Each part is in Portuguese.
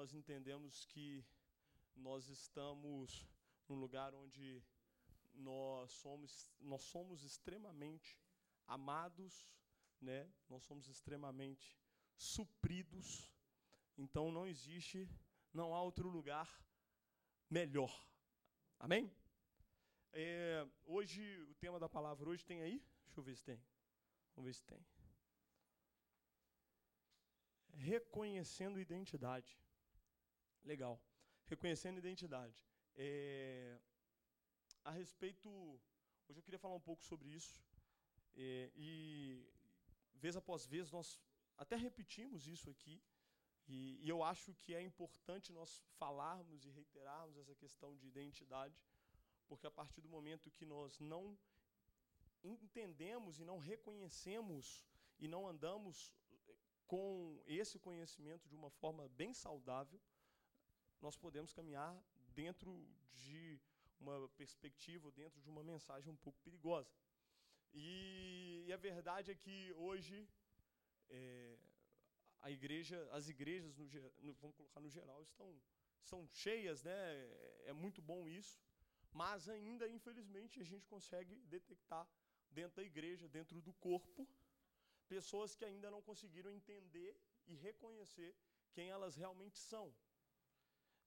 nós entendemos que nós estamos num lugar onde nós somos, nós somos extremamente amados, né? Nós somos extremamente supridos. Então não existe, não há outro lugar melhor. Amém? É, hoje, o tema da palavra hoje tem aí? Deixa eu ver se tem. Vamos ver se tem. Reconhecendo identidade. Legal. Reconhecendo identidade. É, a respeito. Hoje eu queria falar um pouco sobre isso. É, e vez após vez nós até repetimos isso aqui. E, e, eu acho que é importante nós falarmos e reiterarmos essa questão de identidade, porque a partir do momento que nós não entendemos e não reconhecemos e não andamos com esse conhecimento de uma forma bem saudável, nós podemos caminhar dentro de uma perspectiva, dentro de uma mensagem um pouco perigosa. E, e a verdade é que hoje é, a igreja, as igrejas, no, no, vamos colocar no geral, estão, estão cheias, né? É, é muito bom isso, mas ainda, infelizmente, a gente consegue detectar dentro da igreja, dentro do corpo, pessoas que ainda não conseguiram entender e reconhecer quem elas realmente são.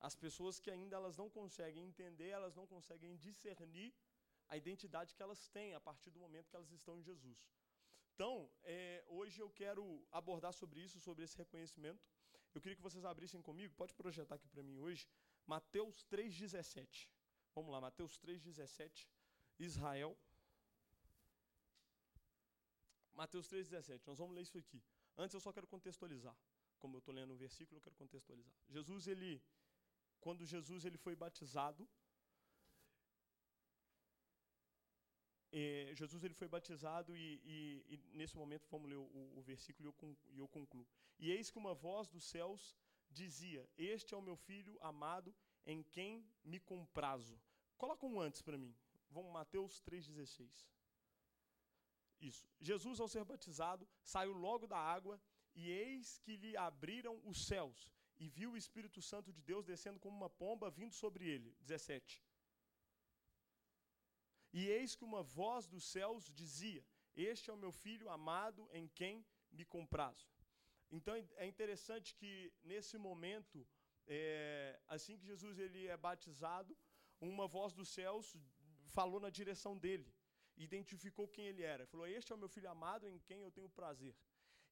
As pessoas que ainda elas não conseguem entender, elas não conseguem discernir a identidade que elas têm a partir do momento que elas estão em Jesus. Então, é, hoje eu quero abordar sobre isso, sobre esse reconhecimento. Eu queria que vocês abrissem comigo, pode projetar aqui para mim hoje, Mateus 3,17. Vamos lá, Mateus 3,17. Israel. Mateus 3,17. Nós vamos ler isso aqui. Antes eu só quero contextualizar. Como eu estou lendo o versículo, eu quero contextualizar. Jesus, ele, quando Jesus ele foi batizado, Jesus ele foi batizado e, e, e, nesse momento vamos ler o, o versículo e eu, e eu concluo. E eis que uma voz dos céus dizia: Este é o meu filho amado, em quem me comprazo. Coloca um antes para mim. Vamos Mateus 3,16. Isso. Jesus, ao ser batizado, saiu logo da água, e eis que lhe abriram os céus, e viu o Espírito Santo de Deus descendo como uma pomba vindo sobre ele. 17. E eis que uma voz dos céus dizia: Este é o meu filho amado em quem me comprazo. Então é interessante que nesse momento, é, assim que Jesus ele é batizado, uma voz dos céus falou na direção dele, identificou quem ele era. Falou: Este é o meu filho amado em quem eu tenho prazer.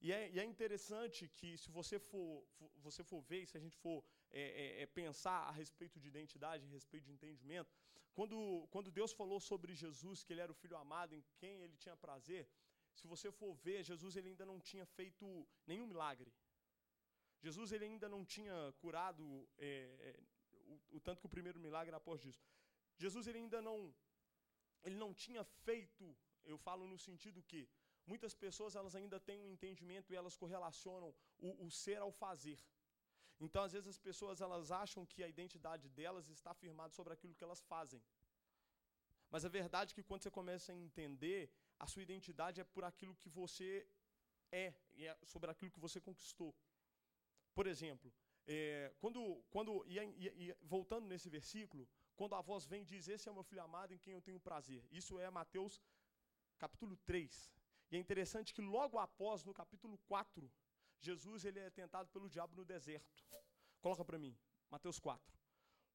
E é, e é interessante que, se você for, for, você for ver, se a gente for é, é, é pensar a respeito de identidade, a respeito de entendimento, quando, quando Deus falou sobre Jesus, que ele era o filho amado, em quem ele tinha prazer, se você for ver, Jesus ele ainda não tinha feito nenhum milagre. Jesus ele ainda não tinha curado é, é, o, o, tanto que o primeiro milagre após disso. Jesus ele ainda não ele não tinha feito, eu falo no sentido que muitas pessoas elas ainda têm um entendimento e elas correlacionam o, o ser ao fazer. Então, às vezes, as pessoas elas acham que a identidade delas está firmada sobre aquilo que elas fazem. Mas a verdade é que quando você começa a entender, a sua identidade é por aquilo que você é, e é sobre aquilo que você conquistou. Por exemplo, é, quando, quando e, e, e, voltando nesse versículo, quando a voz vem e diz: Esse é o meu filho amado em quem eu tenho prazer. Isso é Mateus capítulo 3. E é interessante que logo após, no capítulo 4, Jesus ele é tentado pelo diabo no deserto. Coloca para mim, Mateus 4.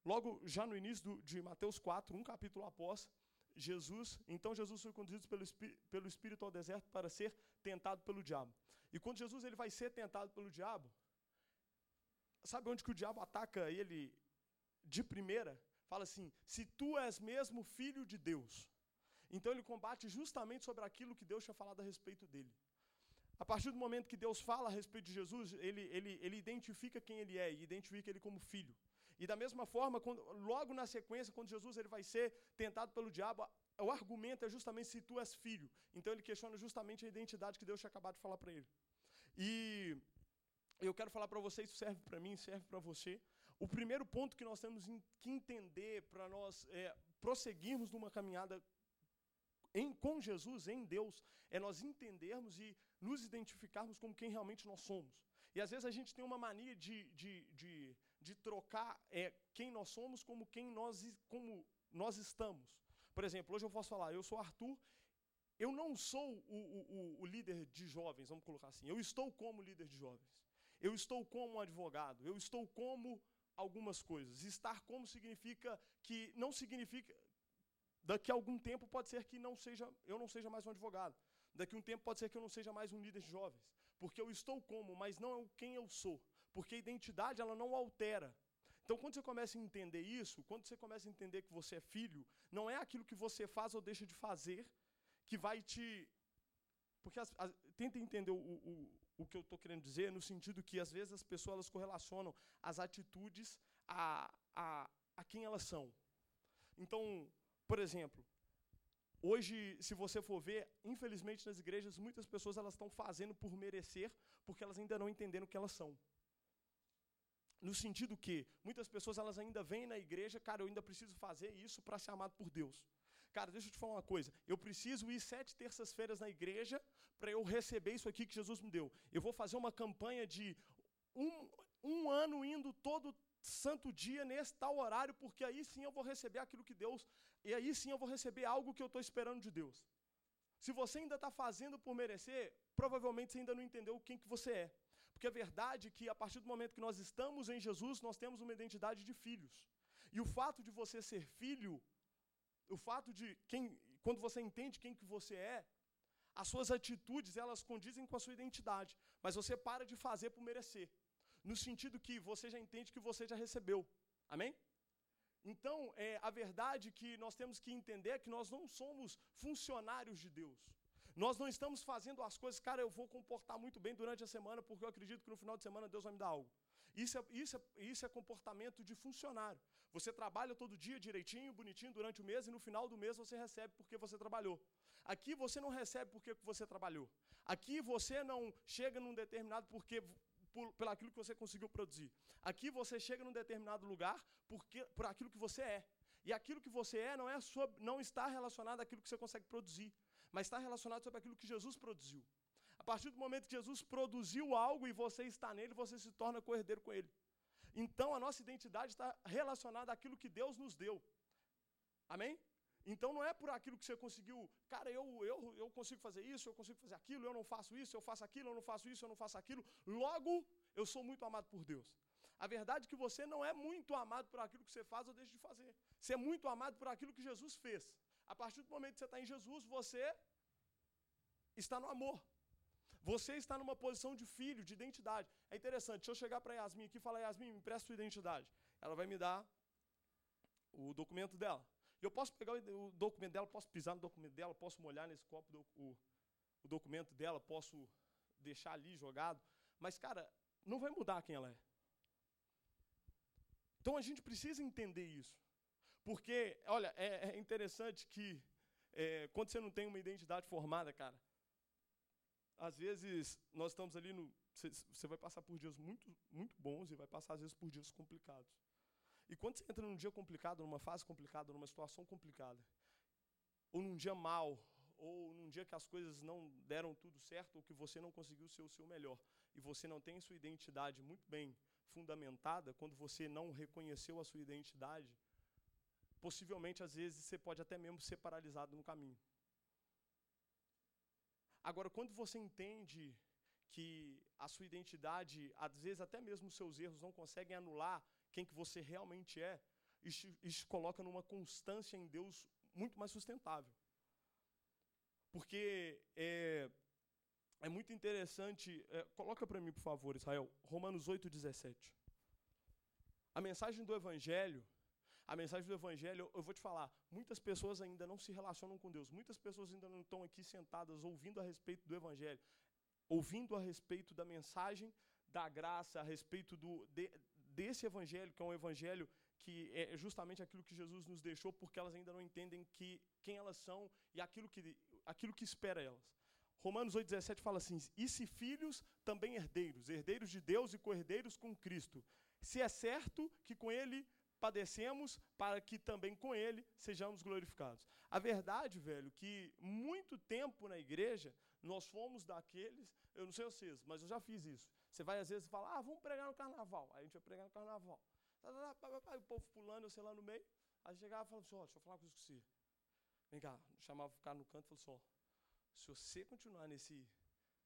Logo, já no início do, de Mateus 4, um capítulo após, Jesus, então Jesus foi conduzido pelo, pelo Espírito ao deserto para ser tentado pelo diabo. E quando Jesus ele vai ser tentado pelo diabo, sabe onde que o diabo ataca ele de primeira? Fala assim: se tu és mesmo filho de Deus. Então ele combate justamente sobre aquilo que Deus tinha falado a respeito dele. A partir do momento que Deus fala a respeito de Jesus, ele, ele, ele identifica quem ele é e identifica ele como filho. E da mesma forma, quando, logo na sequência, quando Jesus ele vai ser tentado pelo diabo, o argumento é justamente se tu és filho. Então ele questiona justamente a identidade que Deus tinha acabado de falar para ele. E eu quero falar para você, isso serve para mim, serve para você. O primeiro ponto que nós temos que entender para nós é, prosseguirmos numa caminhada em, com Jesus, em Deus, é nós entendermos e nos identificarmos como quem realmente nós somos. E às vezes a gente tem uma mania de, de, de, trocar é, quem nós somos como quem nós, como nós estamos. Por exemplo, hoje eu posso falar, eu sou Arthur, eu não sou o, o, o líder de jovens, vamos colocar assim. Eu estou como líder de jovens. Eu estou como um advogado. Eu estou como algumas coisas. Estar como significa que não significa daqui a algum tempo pode ser que não seja eu não seja mais um advogado. Daqui a um tempo pode ser que eu não seja mais um líder de jovens, porque eu estou como, mas não é quem eu sou, porque a identidade ela não altera. Então, quando você começa a entender isso, quando você começa a entender que você é filho, não é aquilo que você faz ou deixa de fazer que vai te. Porque as, as, tenta entender o, o, o que eu estou querendo dizer, no sentido que às vezes as pessoas elas correlacionam as atitudes a, a, a quem elas são. Então, por exemplo, hoje, se você for ver, infelizmente nas igrejas, muitas pessoas elas estão fazendo por merecer, porque elas ainda não entenderam o que elas são. No sentido que muitas pessoas elas ainda vêm na igreja, cara, eu ainda preciso fazer isso para ser amado por Deus. Cara, deixa eu te falar uma coisa. Eu preciso ir sete terças-feiras na igreja para eu receber isso aqui que Jesus me deu. Eu vou fazer uma campanha de um, um ano indo todo santo dia nesse tal horário, porque aí sim eu vou receber aquilo que Deus. E aí sim eu vou receber algo que eu estou esperando de Deus. Se você ainda está fazendo por merecer, provavelmente você ainda não entendeu quem que você é. Porque a verdade é que a partir do momento que nós estamos em Jesus, nós temos uma identidade de filhos. E o fato de você ser filho, o fato de quem, quando você entende quem que você é, as suas atitudes, elas condizem com a sua identidade, mas você para de fazer por merecer. No sentido que você já entende que você já recebeu. Amém? Então, é, a verdade que nós temos que entender é que nós não somos funcionários de Deus. Nós não estamos fazendo as coisas, cara, eu vou comportar muito bem durante a semana, porque eu acredito que no final de semana Deus vai me dar algo. Isso é, isso é, isso é comportamento de funcionário. Você trabalha todo dia direitinho, bonitinho durante o mês e no final do mês você recebe porque você trabalhou. Aqui você não recebe porque você trabalhou. Aqui você não chega num determinado porque por, aquilo que você conseguiu produzir. Aqui você chega num determinado lugar porque, por aquilo que você é. E aquilo que você é não, é sua, não está relacionado àquilo que você consegue produzir, mas está relacionado sobre aquilo que Jesus produziu. A partir do momento que Jesus produziu algo e você está nele, você se torna cordeiro com ele. Então a nossa identidade está relacionada àquilo que Deus nos deu. Amém? Então não é por aquilo que você conseguiu, cara, eu, eu, eu consigo fazer isso, eu consigo fazer aquilo, eu não faço isso, eu faço aquilo, eu não faço isso, eu não faço aquilo. Logo, eu sou muito amado por Deus. A verdade é que você não é muito amado por aquilo que você faz ou deixa de fazer. Você é muito amado por aquilo que Jesus fez. A partir do momento que você está em Jesus, você está no amor. Você está numa posição de filho, de identidade. É interessante, deixa eu chegar para Yasmin aqui e falar, Yasmin, me empresta sua identidade. Ela vai me dar o documento dela. Eu posso pegar o documento dela, posso pisar no documento dela, posso molhar nesse copo do, o, o documento dela, posso deixar ali jogado. Mas, cara, não vai mudar quem ela é. Então a gente precisa entender isso. Porque, olha, é, é interessante que é, quando você não tem uma identidade formada, cara, às vezes nós estamos ali no. Você vai passar por dias muito, muito bons e vai passar, às vezes, por dias complicados. E quando você entra num dia complicado, numa fase complicada, numa situação complicada, ou num dia mal, ou num dia que as coisas não deram tudo certo, ou que você não conseguiu ser o seu melhor, e você não tem sua identidade muito bem fundamentada, quando você não reconheceu a sua identidade, possivelmente, às vezes, você pode até mesmo ser paralisado no caminho. Agora, quando você entende que a sua identidade, às vezes até mesmo os seus erros não conseguem anular quem que você realmente é, isso, isso coloca numa constância em Deus muito mais sustentável. Porque é, é muito interessante, é, coloca para mim, por favor, Israel, Romanos 8,17. A mensagem do Evangelho a mensagem do Evangelho, eu vou te falar, muitas pessoas ainda não se relacionam com Deus, muitas pessoas ainda não estão aqui sentadas ouvindo a respeito do Evangelho, ouvindo a respeito da mensagem da graça, a respeito do, de, desse Evangelho, que é um Evangelho que é justamente aquilo que Jesus nos deixou, porque elas ainda não entendem que, quem elas são e aquilo que, aquilo que espera elas. Romanos 8,17 fala assim: E se filhos, também herdeiros, herdeiros de Deus e co-herdeiros com Cristo. Se é certo que com Ele padecemos para que também com ele sejamos glorificados. A verdade, velho, que muito tempo na igreja nós fomos daqueles, eu não sei vocês, mas eu já fiz isso. Você vai às vezes falar, ah, vamos pregar no carnaval. Aí a gente vai pregar no carnaval. o povo pulando, eu sei lá no meio. Aí chegava e falava assim, ó, deixa eu falar com você. Vem cá, chamava o cara no canto e falou assim, ó, se você continuar nesse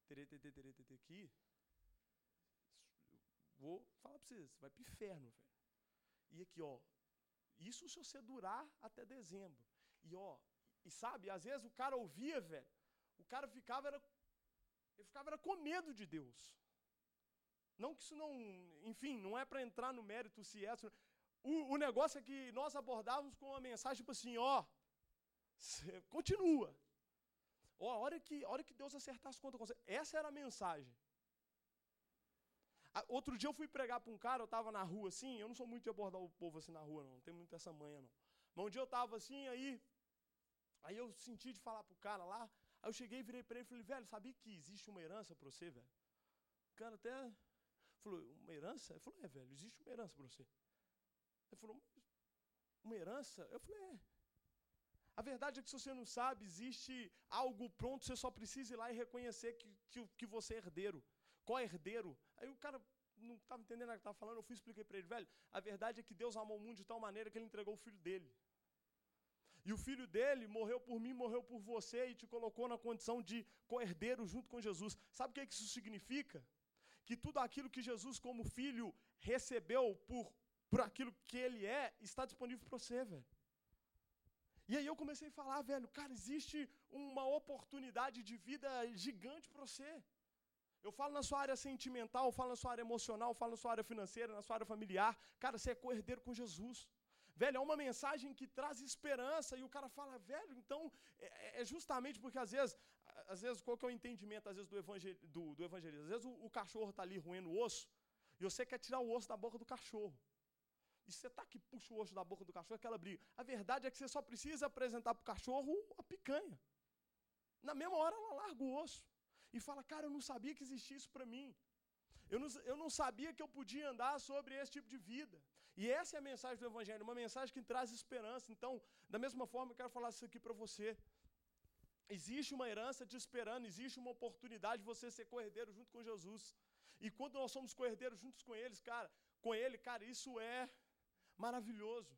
teretetê aqui, vou falar pra vocês, vai pro inferno, velho. E aqui, ó, isso se você durar até dezembro. E ó, e sabe, às vezes o cara ouvia, velho, o cara ficava, era, ele ficava era com medo de Deus. Não que isso não, enfim, não é para entrar no mérito se é. O, o negócio é que nós abordávamos com uma mensagem tipo assim, ó, continua. Ó, a hora que, a hora que Deus acertar as contas com você. Essa era a mensagem. Outro dia eu fui pregar para um cara, eu estava na rua assim, eu não sou muito de abordar o povo assim na rua, não, não tem muito essa manha, não. Mas um dia eu estava assim, aí, aí eu senti de falar para o cara lá, aí eu cheguei, virei para ele e falei, velho, sabia que existe uma herança para você, velho? O cara até falou, uma herança? Ele falou, é, velho, existe uma herança para você. Ele falou, uma herança? Eu falei, é. A verdade é que se você não sabe, existe algo pronto, você só precisa ir lá e reconhecer que, que, que você é herdeiro. Qual é herdeiro? Aí o cara não estava entendendo o que estava falando, eu fui e expliquei para ele, velho, a verdade é que Deus amou o mundo de tal maneira que ele entregou o filho dele. E o filho dele morreu por mim, morreu por você e te colocou na condição de co-herdeiro junto com Jesus. Sabe o que, é que isso significa? Que tudo aquilo que Jesus, como filho, recebeu por, por aquilo que ele é, está disponível para você, velho. E aí eu comecei a falar, velho, cara, existe uma oportunidade de vida gigante para você. Eu falo na sua área sentimental, falo na sua área emocional, falo na sua área financeira, na sua área familiar. Cara, você é co-herdeiro com Jesus. Velho, é uma mensagem que traz esperança e o cara fala, velho, então é, é, é justamente porque às vezes, às vezes, qual que é o entendimento às vezes do, evangel, do, do evangelismo? Às vezes o, o cachorro está ali roendo o osso e você quer tirar o osso da boca do cachorro. E você tá que puxa o osso da boca do cachorro, aquela briga. A verdade é que você só precisa apresentar para o cachorro a picanha. Na mesma hora ela larga o osso e fala: Cara, eu não sabia que existia isso para mim. Eu não, eu não sabia que eu podia andar sobre esse tipo de vida. E essa é a mensagem do Evangelho, uma mensagem que traz esperança. Então, da mesma forma, eu quero falar isso aqui para você. Existe uma herança te esperando, existe uma oportunidade de você ser cordeiro junto com Jesus. E quando nós somos cordeiros juntos com eles, cara, com ele, cara, isso é maravilhoso.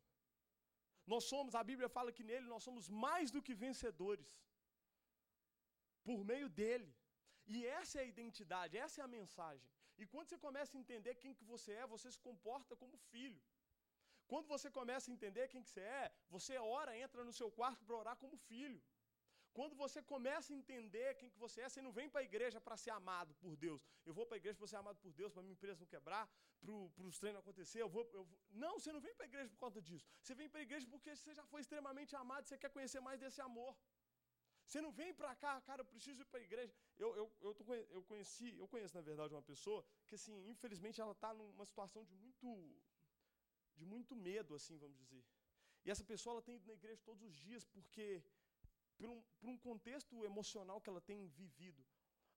Nós somos, a Bíblia fala que nele nós somos mais do que vencedores. Por meio dele. E essa é a identidade, essa é a mensagem. E quando você começa a entender quem que você é, você se comporta como filho. Quando você começa a entender quem que você é, você ora, entra no seu quarto para orar como filho. Quando você começa a entender quem que você é, você não vem para a igreja para ser amado por Deus. Eu vou para a igreja para ser amado por Deus, para minha empresa não quebrar, para os treinos acontecer. Eu vou, eu vou. Não, você não vem para a igreja por conta disso. Você vem para a igreja porque você já foi extremamente amado, você quer conhecer mais desse amor. Você não vem para cá, cara, eu preciso ir para a igreja. Eu, eu, eu, tô, eu conheci, eu conheço, na verdade, uma pessoa que, assim, infelizmente, ela está numa situação de muito, de muito medo, assim, vamos dizer. E essa pessoa, ela tem ido na igreja todos os dias porque, por um, por um contexto emocional que ela tem vivido.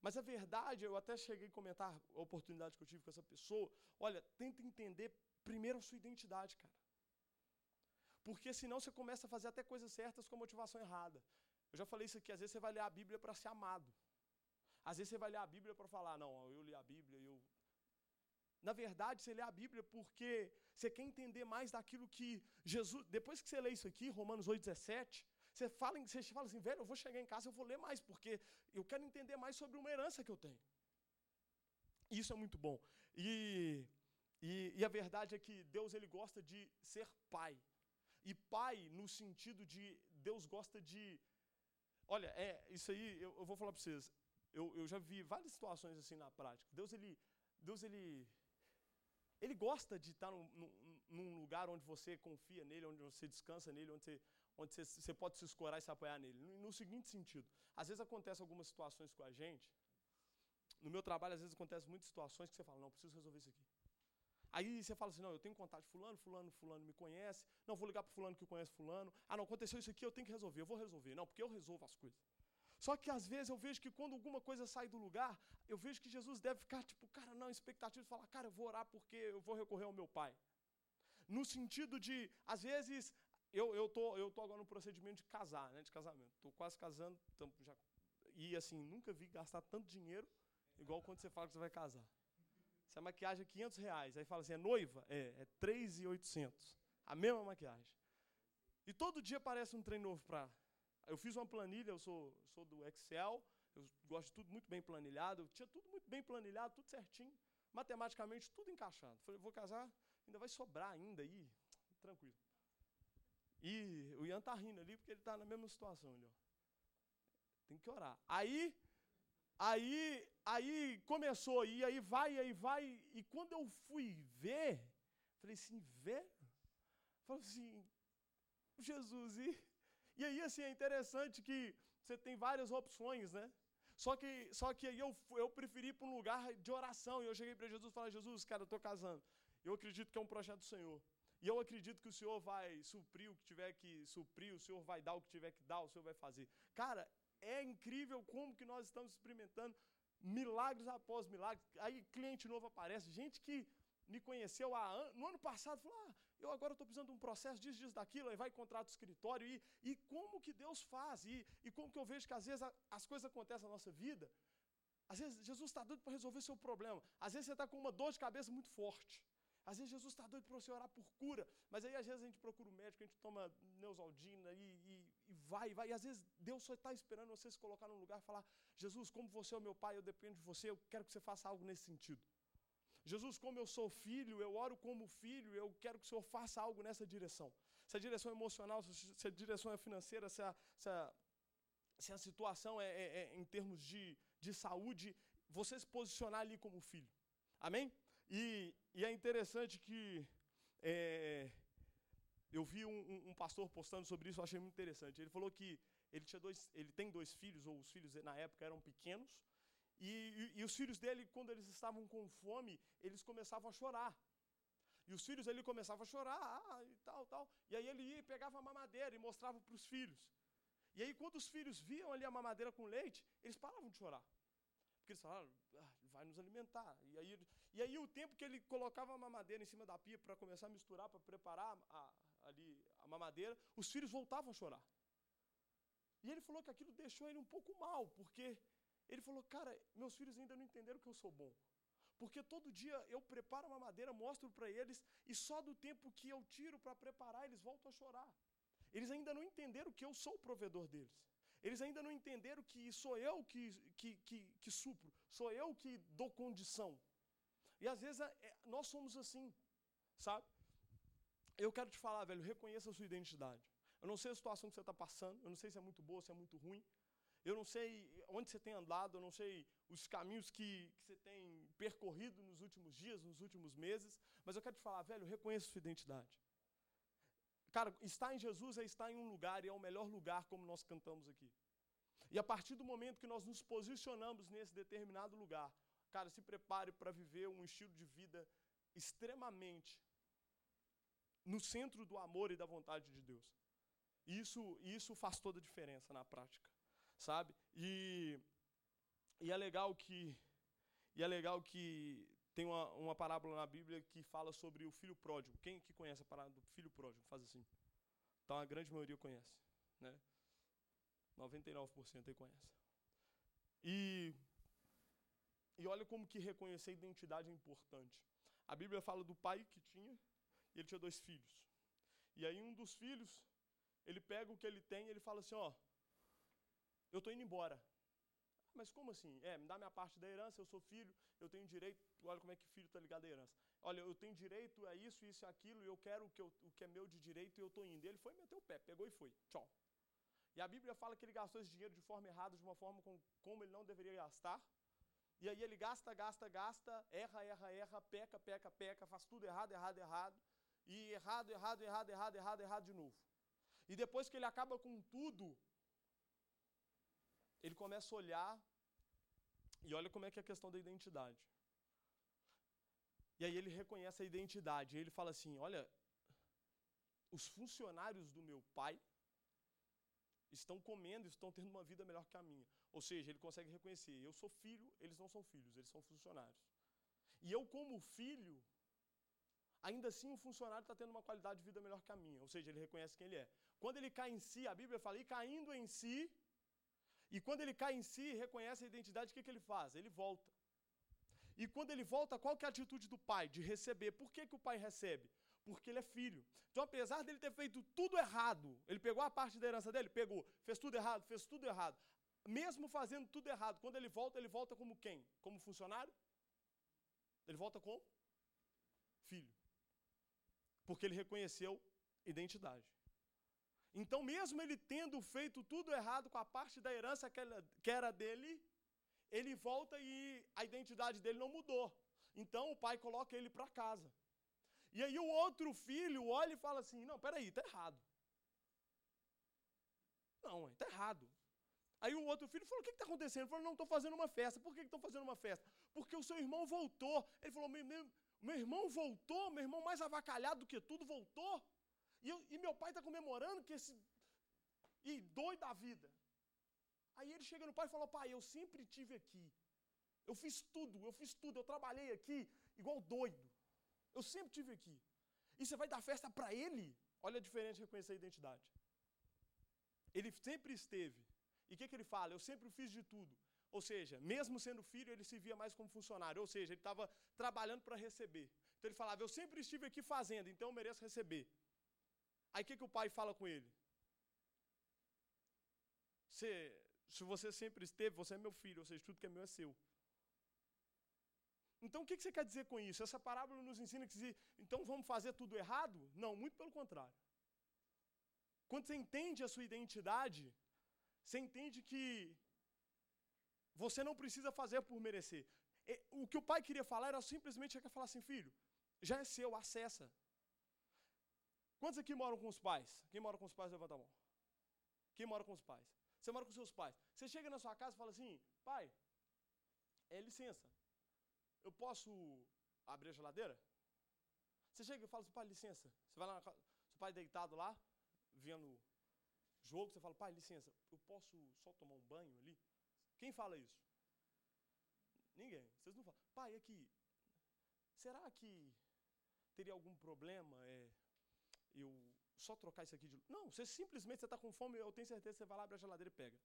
Mas a verdade, eu até cheguei a comentar a oportunidade que eu tive com essa pessoa. Olha, tenta entender primeiro a sua identidade, cara. Porque senão você começa a fazer até coisas certas com a motivação errada. Eu já falei isso aqui, às vezes você vai ler a Bíblia para ser amado. Às vezes você vai ler a Bíblia para falar, não, eu li a Bíblia eu. Na verdade, você lê a Bíblia porque você quer entender mais daquilo que Jesus. Depois que você lê isso aqui, Romanos 8,17, você fala, você fala assim, velho, eu vou chegar em casa, eu vou ler mais, porque eu quero entender mais sobre uma herança que eu tenho. Isso é muito bom. E, e, e a verdade é que Deus ele gosta de ser pai. E pai no sentido de Deus gosta de Olha, é, isso aí eu, eu vou falar para vocês. Eu, eu já vi várias situações assim na prática. Deus, ele, Deus, ele, ele gosta de estar num, num, lugar onde você confia nele, onde você descansa nele, onde você, onde você, você pode se escorar e se apoiar nele. No, no seguinte sentido, às vezes acontecem algumas situações com a gente. No meu trabalho, às vezes acontecem muitas situações que você fala, não, preciso resolver isso aqui. Aí você fala assim, não, eu tenho contato de fulano, fulano, fulano me conhece. Não, vou ligar para fulano que conhece fulano. Ah, não, aconteceu isso aqui, eu tenho que resolver, eu vou resolver. Não, porque eu resolvo as coisas. Só que às vezes eu vejo que quando alguma coisa sai do lugar, eu vejo que Jesus deve ficar tipo, cara, não, expectativa de falar, cara, eu vou orar porque eu vou recorrer ao meu pai. No sentido de, às vezes, eu, eu, tô, eu tô agora no procedimento de casar, né, de casamento. Tô quase casando, já, e assim, nunca vi gastar tanto dinheiro igual quando você fala que você vai casar. Essa maquiagem é 500 reais. Aí fala assim, é noiva? É, é 3,800. A mesma maquiagem. E todo dia aparece um trem novo para. Eu fiz uma planilha, eu sou, sou do Excel, eu gosto de tudo muito bem planilhado, eu tinha tudo muito bem planilhado, tudo certinho, matematicamente tudo encaixado. Falei, vou casar, ainda vai sobrar ainda aí, tranquilo. E o Ian tá rindo ali porque ele está na mesma situação ali, ó. Tem que orar. Aí, aí, aí começou, e aí vai, aí vai, e quando eu fui ver, falei assim, velho, falei assim, Jesus, e, e aí assim, é interessante que você tem várias opções, né? Só que, só que aí eu, eu preferi ir para um lugar de oração, e eu cheguei para Jesus e falei, Jesus, cara, eu estou casando, eu acredito que é um projeto do Senhor, e eu acredito que o Senhor vai suprir o que tiver que suprir, o Senhor vai dar o que tiver que dar, o Senhor vai fazer. Cara, é incrível como que nós estamos experimentando milagres após milagres. Aí cliente novo aparece, gente que me conheceu há an... no ano passado, falou: ah, eu agora estou precisando de um processo disso, disso, daquilo, aí vai contrato escritório, e, e como que Deus faz, e, e como que eu vejo que às vezes a, as coisas acontecem na nossa vida. Às vezes Jesus está doido para resolver seu problema. Às vezes você está com uma dor de cabeça muito forte. Às vezes Jesus está doido para você orar por cura, mas aí às vezes a gente procura o um médico, a gente toma neusaldina e, e, e vai, vai. E às vezes Deus só está esperando você se colocar num lugar e falar: Jesus, como você é o meu pai, eu dependo de você, eu quero que você faça algo nesse sentido. Jesus, como eu sou filho, eu oro como filho, eu quero que o Senhor faça algo nessa direção. Se a direção é emocional, se a direção é financeira, se a, se a, se a situação é, é, é em termos de, de saúde, você se posicionar ali como filho. Amém? E, e é interessante que é, eu vi um, um, pastor postando sobre isso, eu achei muito interessante. Ele falou que ele, tinha dois, ele tem dois filhos, ou os filhos na época eram pequenos, e, e, e, os filhos dele, quando eles estavam com fome, eles começavam a chorar. E os filhos dele começavam a chorar, ah, e tal, tal. E aí ele ia e pegava a mamadeira e mostrava para os filhos. E aí, quando os filhos viam ali a mamadeira com leite, eles paravam de chorar. Porque eles falaram, ah, vai nos alimentar. E aí, e aí o tempo que ele colocava a mamadeira em cima da pia para começar a misturar, para preparar a, ali a mamadeira, os filhos voltavam a chorar. E ele falou que aquilo deixou ele um pouco mal, porque ele falou, cara, meus filhos ainda não entenderam que eu sou bom. Porque todo dia eu preparo uma madeira, mostro para eles, e só do tempo que eu tiro para preparar, eles voltam a chorar. Eles ainda não entenderam que eu sou o provedor deles. Eles ainda não entenderam que sou eu que, que, que, que supro, sou eu que dou condição. E às vezes é, nós somos assim, sabe? Eu quero te falar, velho, reconheça a sua identidade. Eu não sei a situação que você está passando, eu não sei se é muito boa, se é muito ruim. Eu não sei onde você tem andado, eu não sei os caminhos que, que você tem percorrido nos últimos dias, nos últimos meses, mas eu quero te falar, velho, reconheça a sua identidade. Cara, estar em Jesus é estar em um lugar e é o melhor lugar, como nós cantamos aqui. E a partir do momento que nós nos posicionamos nesse determinado lugar, cara, se prepare para viver um estilo de vida extremamente no centro do amor e da vontade de Deus. Isso, isso faz toda a diferença na prática, sabe? E, e é legal que e é legal que tem uma, uma parábola na Bíblia que fala sobre o filho pródigo. Quem que conhece a parábola do filho pródigo? Faz assim. Então a grande maioria conhece, né? 99% aí conhece. E e olha como que reconhecer identidade é importante. A Bíblia fala do pai que tinha, e ele tinha dois filhos. E aí um dos filhos, ele pega o que ele tem e ele fala assim, ó, eu estou indo embora. Mas como assim? É, me dá minha parte da herança, eu sou filho, eu tenho direito, olha como é que filho está ligado à herança. Olha, eu tenho direito a isso, isso e aquilo, e eu quero o que, eu, o que é meu de direito e eu estou indo. E ele foi meter o pé, pegou e foi. Tchau. E a Bíblia fala que ele gastou esse dinheiro de forma errada, de uma forma com, como ele não deveria gastar. E aí ele gasta, gasta, gasta, erra, erra, erra, peca, peca, peca, faz tudo errado, errado, errado. E errado, errado, errado, errado, errado, errado de novo. E depois que ele acaba com tudo, ele começa a olhar e olha como é que é a questão da identidade. E aí ele reconhece a identidade. Ele fala assim: Olha, os funcionários do meu pai estão comendo, estão tendo uma vida melhor que a minha. Ou seja, ele consegue reconhecer: eu sou filho, eles não são filhos, eles são funcionários. E eu, como filho, ainda assim o funcionário está tendo uma qualidade de vida melhor que a minha. Ou seja, ele reconhece quem ele é. Quando ele cai em si, a Bíblia fala, e caindo em si, e quando ele cai em si, reconhece a identidade, o que, que ele faz? Ele volta. E quando ele volta, qual que é a atitude do pai? De receber. Por que, que o pai recebe? Porque ele é filho. Então, apesar dele ter feito tudo errado, ele pegou a parte da herança dele? Pegou. Fez tudo errado? Fez tudo errado. Mesmo fazendo tudo errado, quando ele volta, ele volta como quem? Como funcionário? Ele volta como filho. Porque ele reconheceu identidade. Então, mesmo ele tendo feito tudo errado com a parte da herança que era dele, ele volta e a identidade dele não mudou. Então, o pai coloca ele para casa. E aí, o outro filho olha e fala assim: Não, peraí, está errado. Não, está errado. Aí o outro filho falou: O que está acontecendo? Ele falou: Não, estou fazendo uma festa. Por que estão fazendo uma festa? Porque o seu irmão voltou. Ele falou: Meu, meu, meu irmão voltou, meu irmão mais avacalhado do que tudo voltou. E, eu, e meu pai está comemorando que esse. E doido da vida. Aí ele chega no pai e fala: Pai, eu sempre tive aqui. Eu fiz tudo, eu fiz tudo, eu trabalhei aqui igual doido. Eu sempre tive aqui. E você vai dar festa para ele? Olha a diferença de reconhecer a identidade. Ele sempre esteve. E o que, que ele fala? Eu sempre fiz de tudo. Ou seja, mesmo sendo filho, ele se via mais como funcionário. Ou seja, ele estava trabalhando para receber. Então ele falava: Eu sempre estive aqui fazendo, então eu mereço receber. Aí o que, que o pai fala com ele? Se, se você sempre esteve, você é meu filho, ou seja, tudo que é meu é seu. Então o que, que você quer dizer com isso? Essa parábola nos ensina que então vamos fazer tudo errado? Não, muito pelo contrário. Quando você entende a sua identidade, você entende que você não precisa fazer por merecer. O que o pai queria falar era simplesmente que falar assim, filho, já é seu, acessa. Quantos aqui moram com os pais? Quem mora com os pais, levanta a mão. Quem mora com os pais? Você mora com seus pais. Você chega na sua casa e fala assim, pai, é licença, eu posso abrir a geladeira? Você chega e fala assim, pai, licença. Você vai lá na casa, seu pai deitado lá, vendo jogo, você fala, pai, licença, eu posso só tomar um banho ali? Quem fala isso? Ninguém. Vocês não falam. Pai, aqui, será que teria algum problema é, eu só trocar isso aqui de. Não, você simplesmente está com fome, eu tenho certeza que você vai lá, abre a geladeira e pega.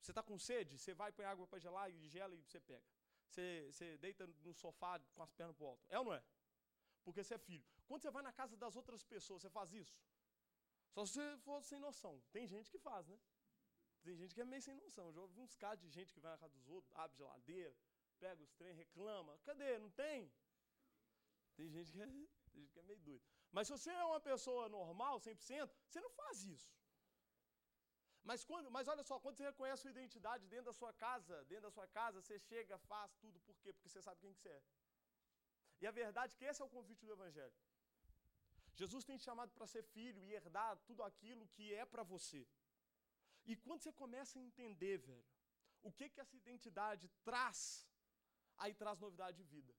Você está com sede, você vai põe água para gelar e gela e você pega. Você, você deita no sofá com as pernas para o alto. É ou não é? Porque você é filho. Quando você vai na casa das outras pessoas, você faz isso? Só se você for sem noção. Tem gente que faz, né? Tem gente que é meio sem noção. Eu já ouvi uns casos de gente que vai na casa dos outros, abre geladeira, pega os trem, reclama. Cadê? Não tem? Tem gente que é, tem gente que é meio doido. Mas se você é uma pessoa normal, 100%, você não faz isso. Mas, quando, mas olha só, quando você reconhece a sua identidade dentro da sua casa, dentro da sua casa, você chega, faz tudo. Por quê? Porque você sabe quem que você é. E a verdade é que esse é o convite do Evangelho. Jesus tem te chamado para ser filho e herdar tudo aquilo que é para você. E quando você começa a entender, velho, o que que essa identidade traz, aí traz novidade de vida.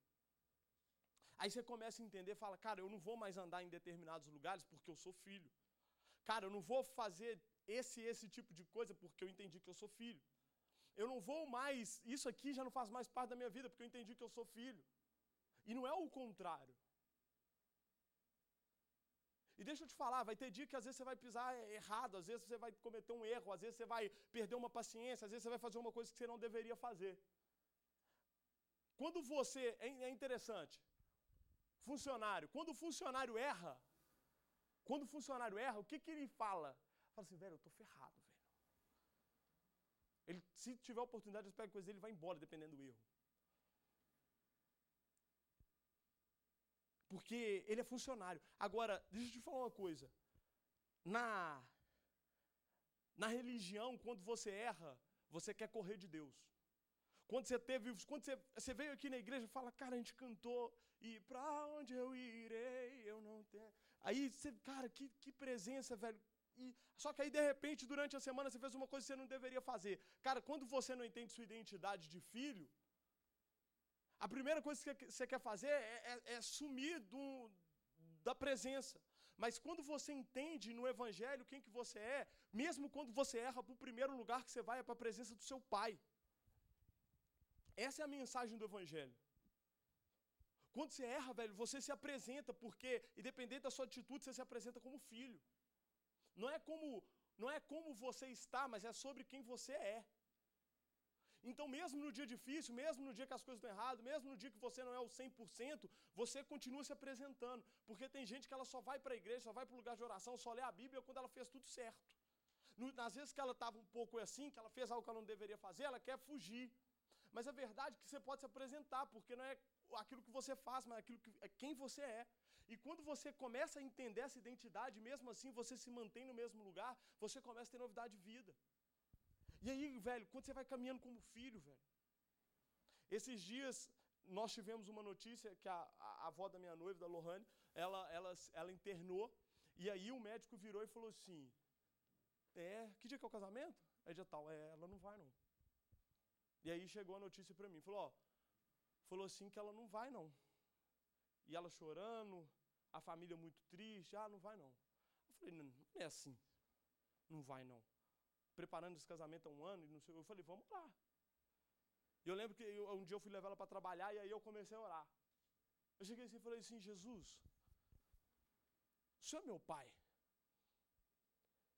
Aí você começa a entender, fala, cara, eu não vou mais andar em determinados lugares porque eu sou filho. Cara, eu não vou fazer esse esse tipo de coisa porque eu entendi que eu sou filho. Eu não vou mais, isso aqui já não faz mais parte da minha vida porque eu entendi que eu sou filho. E não é o contrário. E deixa eu te falar, vai ter dia que às vezes você vai pisar errado, às vezes você vai cometer um erro, às vezes você vai perder uma paciência, às vezes você vai fazer uma coisa que você não deveria fazer. Quando você, é, é interessante, funcionário, quando o funcionário erra, quando o funcionário erra, o que, que ele fala? Fala assim, velho, eu tô ferrado, velho. Ele, se tiver oportunidade, ele pega coisa dele e vai embora, dependendo do erro. Porque ele é funcionário. Agora, deixa eu te falar uma coisa. Na, na religião, quando você erra, você quer correr de Deus. Quando você teve, quando você, você veio aqui na igreja e fala, cara, a gente cantou, e para onde eu irei, eu não tenho. Aí você, cara, que, que presença, velho. E, só que aí, de repente, durante a semana, você fez uma coisa que você não deveria fazer. Cara, quando você não entende sua identidade de filho, a primeira coisa que você quer fazer é, é, é sumir do, da presença. Mas quando você entende no Evangelho quem que você é, mesmo quando você erra, para o primeiro lugar que você vai é para a presença do seu Pai. Essa é a mensagem do Evangelho. Quando você erra, velho, você se apresenta, porque, independente da sua atitude, você se apresenta como filho. Não é como, não é como você está, mas é sobre quem você é. Então, mesmo no dia difícil, mesmo no dia que as coisas estão erradas, mesmo no dia que você não é o 100%, você continua se apresentando. Porque tem gente que ela só vai para a igreja, só vai para o lugar de oração, só lê a Bíblia quando ela fez tudo certo. Nas vezes que ela estava um pouco assim, que ela fez algo que ela não deveria fazer, ela quer fugir. Mas a verdade é que você pode se apresentar, porque não é aquilo que você faz, mas aquilo que, é quem você é. E quando você começa a entender essa identidade, mesmo assim você se mantém no mesmo lugar, você começa a ter novidade de vida. E aí, velho, quando você vai caminhando como filho, velho. Esses dias nós tivemos uma notícia que a, a, a avó da minha noiva, da Lohane, ela, ela, ela internou, e aí o médico virou e falou assim: É, que dia que é o casamento? É dia tal. É, ela não vai não. E aí chegou a notícia para mim, falou, ó, falou assim que ela não vai não. E ela chorando, a família muito triste, ah, não vai não. Eu falei, não, não é assim. Não vai não. Preparando esse casamento há um ano, e não sei, eu falei, vamos lá. E eu lembro que eu, um dia eu fui levar ela para trabalhar e aí eu comecei a orar. Eu cheguei assim e falei assim, Jesus, o Senhor é meu pai.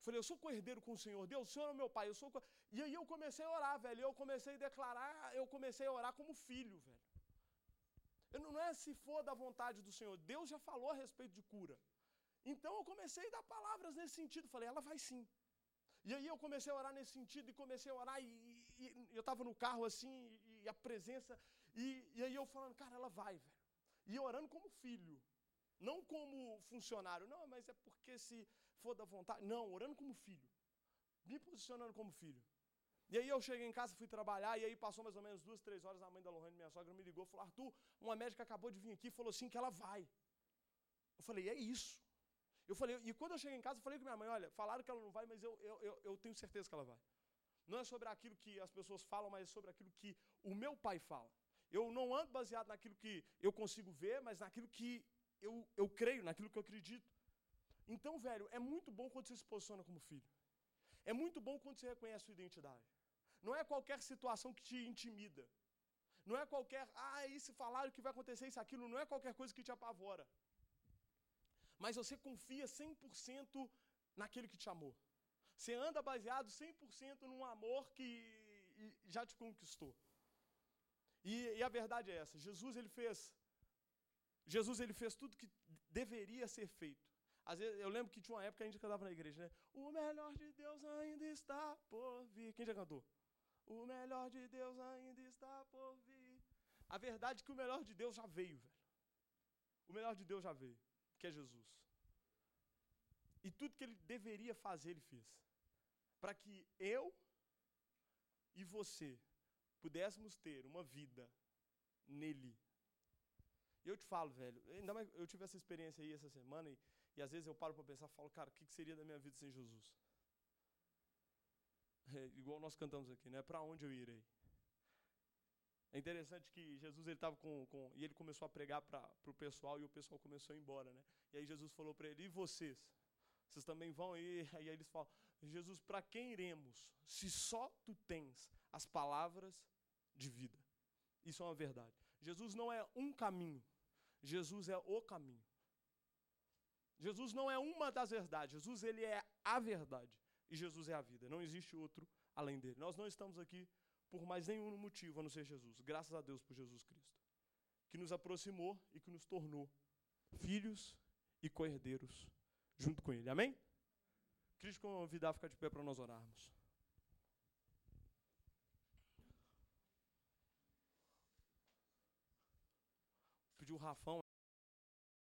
Falei, eu sou cordeiro com o Senhor, Deus, o Senhor é meu pai, eu sou. E aí eu comecei a orar, velho. Eu comecei a declarar, eu comecei a orar como filho, velho. Eu não é se for da vontade do Senhor. Deus já falou a respeito de cura. Então eu comecei a dar palavras nesse sentido. Falei, ela vai sim. E aí eu comecei a orar nesse sentido e comecei a orar e, e, e eu estava no carro assim e, e a presença e, e, aí eu falando, cara, ela vai, velho. E orando como filho, não como funcionário. Não, mas é porque se for da vontade. Não, orando como filho. Me posicionando como filho. E aí eu cheguei em casa, fui trabalhar, e aí passou mais ou menos duas, três horas, a mãe da Lohane, minha sogra, me ligou, falou, Arthur, uma médica acabou de vir aqui, falou assim que ela vai. Eu falei, é isso. Eu falei, e quando eu cheguei em casa, eu falei com minha mãe, olha, falaram que ela não vai, mas eu, eu, eu, eu tenho certeza que ela vai. Não é sobre aquilo que as pessoas falam, mas é sobre aquilo que o meu pai fala. Eu não ando baseado naquilo que eu consigo ver, mas naquilo que eu, eu creio, naquilo que eu acredito. Então, velho, é muito bom quando você se posiciona como filho. É muito bom quando você reconhece sua identidade. Não é qualquer situação que te intimida. Não é qualquer, ah, isso falaram que vai acontecer isso, aquilo, não é qualquer coisa que te apavora. Mas você confia 100% naquele que te amou. Você anda baseado 100% num amor que já te conquistou. E, e, a verdade é essa, Jesus ele fez Jesus ele fez tudo que deveria ser feito. Às vezes, eu lembro que tinha uma época que a gente cantava na igreja, né? O melhor de Deus ainda está por vir. Quem já cantou? O melhor de Deus ainda está por vir. A verdade é que o melhor de Deus já veio, velho. O melhor de Deus já veio, que é Jesus. E tudo que ele deveria fazer, ele fez. Para que eu e você pudéssemos ter uma vida nele. E eu te falo, velho, ainda mais eu tive essa experiência aí essa semana e, e às vezes eu paro para pensar, falo, cara, o que, que seria da minha vida sem Jesus? É, igual nós cantamos aqui, né? Para onde eu irei? É interessante que Jesus ele estava com, com e ele começou a pregar para o pessoal e o pessoal começou a ir embora, né? E aí Jesus falou para ele: "E vocês? Vocês também vão ir?" Aí eles falam: "Jesus, para quem iremos? Se só tu tens as palavras de vida." Isso é uma verdade. Jesus não é um caminho. Jesus é o caminho. Jesus não é uma das verdades. Jesus ele é a verdade e Jesus é a vida. Não existe outro além dele. Nós não estamos aqui por mais nenhum motivo a não ser Jesus. Graças a Deus por Jesus Cristo, que nos aproximou e que nos tornou filhos e coerdeiros junto com ele. Amém? Te convidar a ficar de pé para nós orarmos. Pediu o Rafão